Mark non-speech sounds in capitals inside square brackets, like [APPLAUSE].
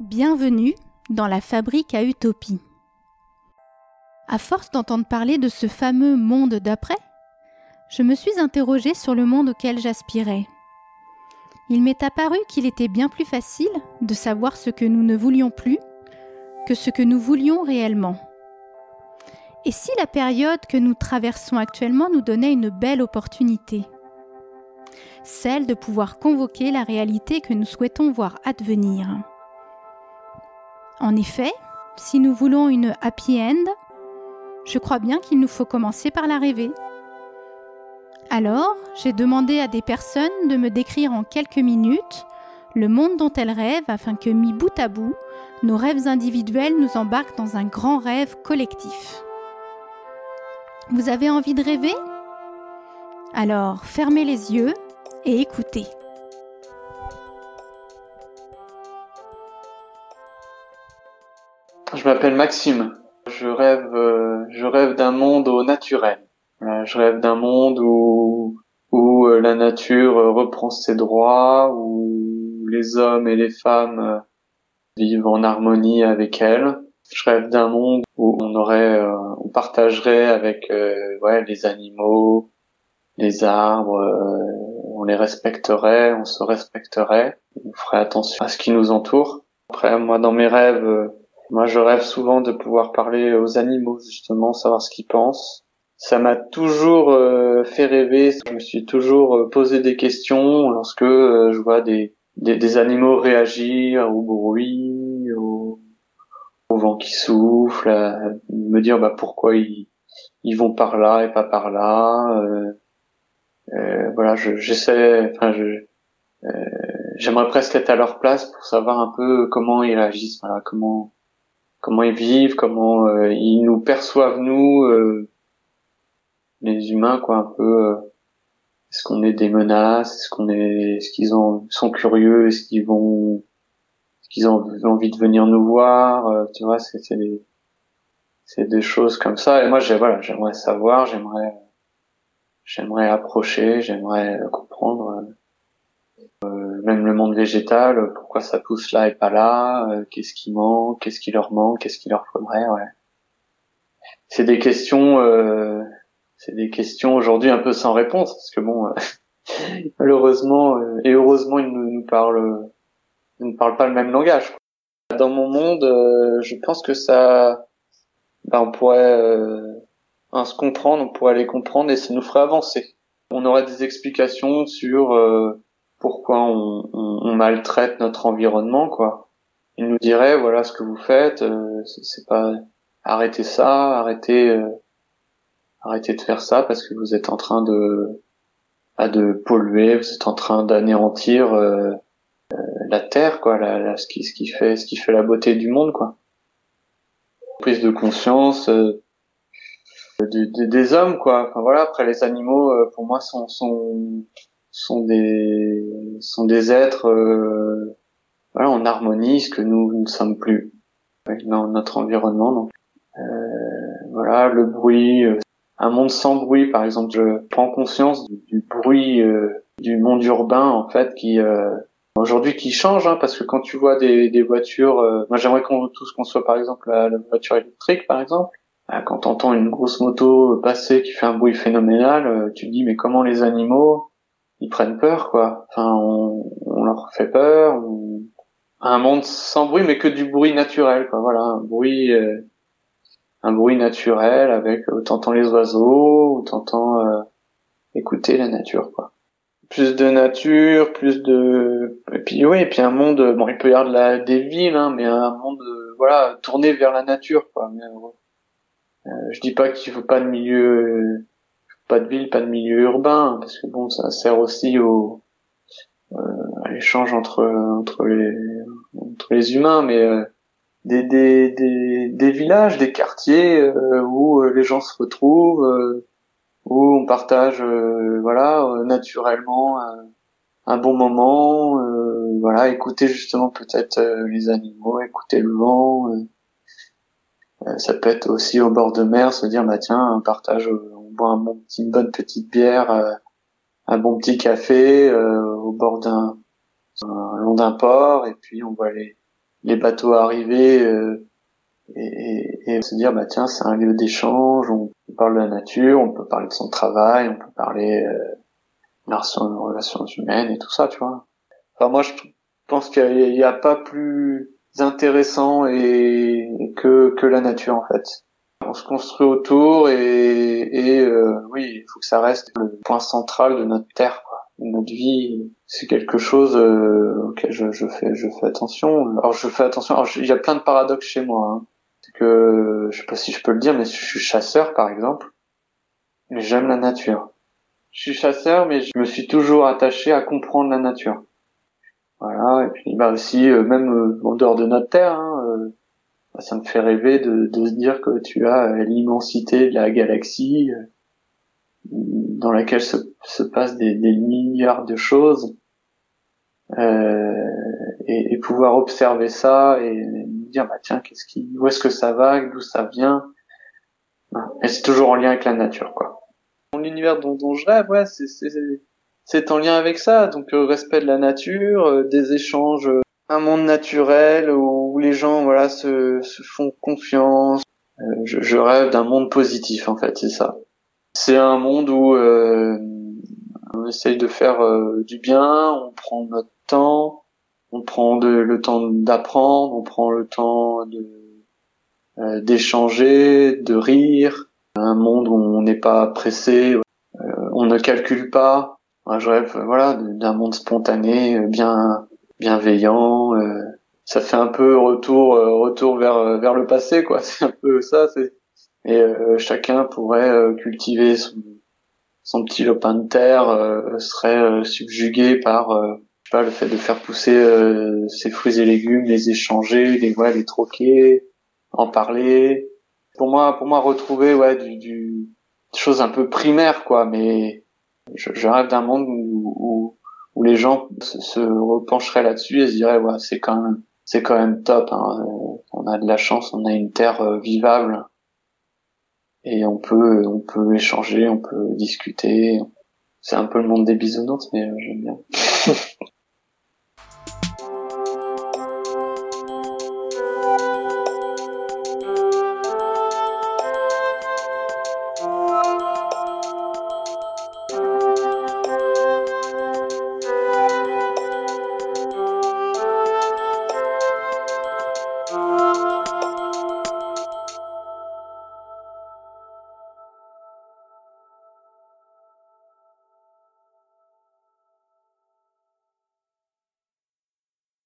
Bienvenue dans la fabrique à utopie. À force d'entendre parler de ce fameux monde d'après, je me suis interrogée sur le monde auquel j'aspirais. Il m'est apparu qu'il était bien plus facile de savoir ce que nous ne voulions plus que ce que nous voulions réellement. Et si la période que nous traversons actuellement nous donnait une belle opportunité? Celle de pouvoir convoquer la réalité que nous souhaitons voir advenir. En effet, si nous voulons une happy end, je crois bien qu'il nous faut commencer par la rêver. Alors, j'ai demandé à des personnes de me décrire en quelques minutes le monde dont elles rêvent afin que, mis bout à bout, nos rêves individuels nous embarquent dans un grand rêve collectif. Vous avez envie de rêver? Alors, fermez les yeux et écoutez. Je m'appelle Maxime. Je rêve, euh, je rêve d'un monde au naturel. Euh, je rêve d'un monde où où euh, la nature reprend ses droits, où les hommes et les femmes vivent en harmonie avec elle. Je rêve d'un monde où on aurait, on partagerait avec ouais les animaux, les arbres, on les respecterait, on se respecterait, on ferait attention à ce qui nous entoure. Après, moi, dans mes rêves, moi, je rêve souvent de pouvoir parler aux animaux, justement, savoir ce qu'ils pensent. Ça m'a toujours euh, fait rêver. Je me suis toujours euh, posé des questions lorsque euh, je vois des, des, animaux réagir au bruit, au, vent qui souffle, me dire bah pourquoi ils, ils vont par là et pas par là. voilà, j'essaie. enfin, je j'aimerais presque être à leur place pour savoir un peu comment ils réagissent. Voilà, comment comment ils vivent, comment euh, ils nous perçoivent nous, euh, les humains, quoi, un peu. Euh, est-ce qu'on est des menaces Est-ce qu'on est, est-ce qu'ils ont sont curieux Est-ce qu'ils vont, est-ce qu'ils ont envie de venir nous voir Tu vois, c'est des, c'est des choses comme ça. Et moi, j'ai voilà, j'aimerais savoir, j'aimerais, j'aimerais approcher, j'aimerais comprendre. Euh, même le monde végétal, pourquoi ça pousse là et pas là, euh, qu'est-ce qui manque, qu'est-ce qui leur manque, qu'est-ce qu'il leur faudrait, ouais. C'est des questions, euh, c'est des questions aujourd'hui un peu sans réponse parce que bon, [LAUGHS] malheureusement et heureusement ils nous, nous parlent, ils ne parlent pas le même langage. Dans mon monde, je pense que ça, ben, on pourrait hein, se comprendre, on pourrait les comprendre et ça nous ferait avancer. On aurait des explications sur pourquoi on, on, maltraite notre environnement, quoi. Il nous dirait voilà ce que vous faites, euh, c'est pas arrêtez ça, arrêtez euh, arrêtez de faire ça parce que vous êtes en train de à de polluer, vous êtes en train d'anéantir euh, la terre, quoi, ce qui ce qui fait ce qui fait la beauté du monde, quoi. Prise de conscience des hommes, quoi. Enfin voilà, après les animaux, pour moi, sont sont sont des sont des êtres euh, voilà en harmonie ce que nous ne sommes plus dans notre environnement donc euh, voilà le bruit euh, un monde sans bruit par exemple je prends conscience du, bruit du monde urbain en fait qui aujourd'hui qui change hein, parce que quand tu vois des, des voitures moi j'aimerais qu'on tous qu'on soit par exemple la, voiture électrique par exemple quand t'entends une grosse moto passer qui fait un bruit phénoménal tu te dis mais comment les animaux ils prennent peur quoi. Enfin, on, on leur fait peur. Un monde sans bruit, mais que du bruit naturel quoi. Voilà, un bruit, euh, un bruit naturel avec où t'entends les oiseaux, où t'entends euh, écouter la nature quoi. Plus de nature, plus de et puis oui, et puis un monde bon, il peut y avoir de la, des villes, hein, mais un monde voilà tourné vers la nature quoi. Mais, euh, je dis pas qu'il faut pas de milieu pas de ville, pas de milieu urbain, parce que bon, ça sert aussi au euh, à l'échange entre entre les entre les humains, mais euh, des, des, des, villages, des quartiers euh, où les gens se retrouvent, où on partage voilà naturellement un bon moment, voilà écouter justement peut-être les animaux, écouter le vent. ça peut être aussi au bord de mer, se dire bah tiens, on partage boit un bon petit, une bonne petite bière, euh, un bon petit café euh, au bord d'un long d'un port et puis on voit les les bateaux arrivaient et, et, se dire bah tiens c'est un lieu d'échange on parle de la nature on peut parler de son travail on peut parler euh, de relations humaines et tout ça tu vois. Enfin moi je pense qu'il n'y a, pas plus intéressant et, que que la nature en fait on se construit autour et, et euh, oui il faut que ça reste le point central de notre terre quoi notre vie c'est quelque chose euh, auquel je, je, fais je fais attention alors je fais attention il y a plein de paradoxes chez moi hein que je sais pas si je peux le dire, mais je suis chasseur par exemple, mais j'aime la nature. Je suis chasseur, mais je me suis toujours attaché à comprendre la nature. Voilà, et puis bah aussi euh, même euh, en dehors de notre terre, hein, euh, ça me fait rêver de, de, se dire que tu as l'immensité de la galaxie dans laquelle se, se passent des, des, milliards de choses et, et, pouvoir observer ça et dire bah tiens qu'est-ce qui où est-ce que ça va d'où ça vient? Et c'est toujours en lien avec la nature quoi. L'univers dont, dont je rêve ouais c'est c'est en lien avec ça. Donc euh, respect de la nature euh, des échanges euh, un monde naturel où, les gens voilà se, se font confiance. Je, je, rêve d'un monde positif en fait c'est ça. C'est un monde où on essaye de faire du bien on prend notre temps on prend le temps d'apprendre, on prend le temps de euh, d'échanger, de rire, un monde où on n'est pas pressé, euh, on ne calcule pas. je rêve, voilà, d'un monde spontané, bien bienveillant. Euh, ça fait un peu retour retour vers vers le passé, quoi. [LAUGHS] C'est un peu ça. C'est et chacun pourrait cultiver son, son petit lopin de terre, serait subjugué par pas, le fait de faire pousser euh, ses fruits et légumes, les échanger, les ouais, les troquer, en parler. Pour moi, pour moi, retrouver ouais du, du choses un peu primaires quoi, mais je, je rêve d'un monde où, où, où les gens se, repencheraient là-dessus et se diraient ouais c'est quand même c'est quand même top. Hein. On a de la chance, on a une terre euh, vivable et on peut on peut échanger, on peut discuter. C'est un peu le monde des bisounours, mais euh, j'aime bien. [LAUGHS]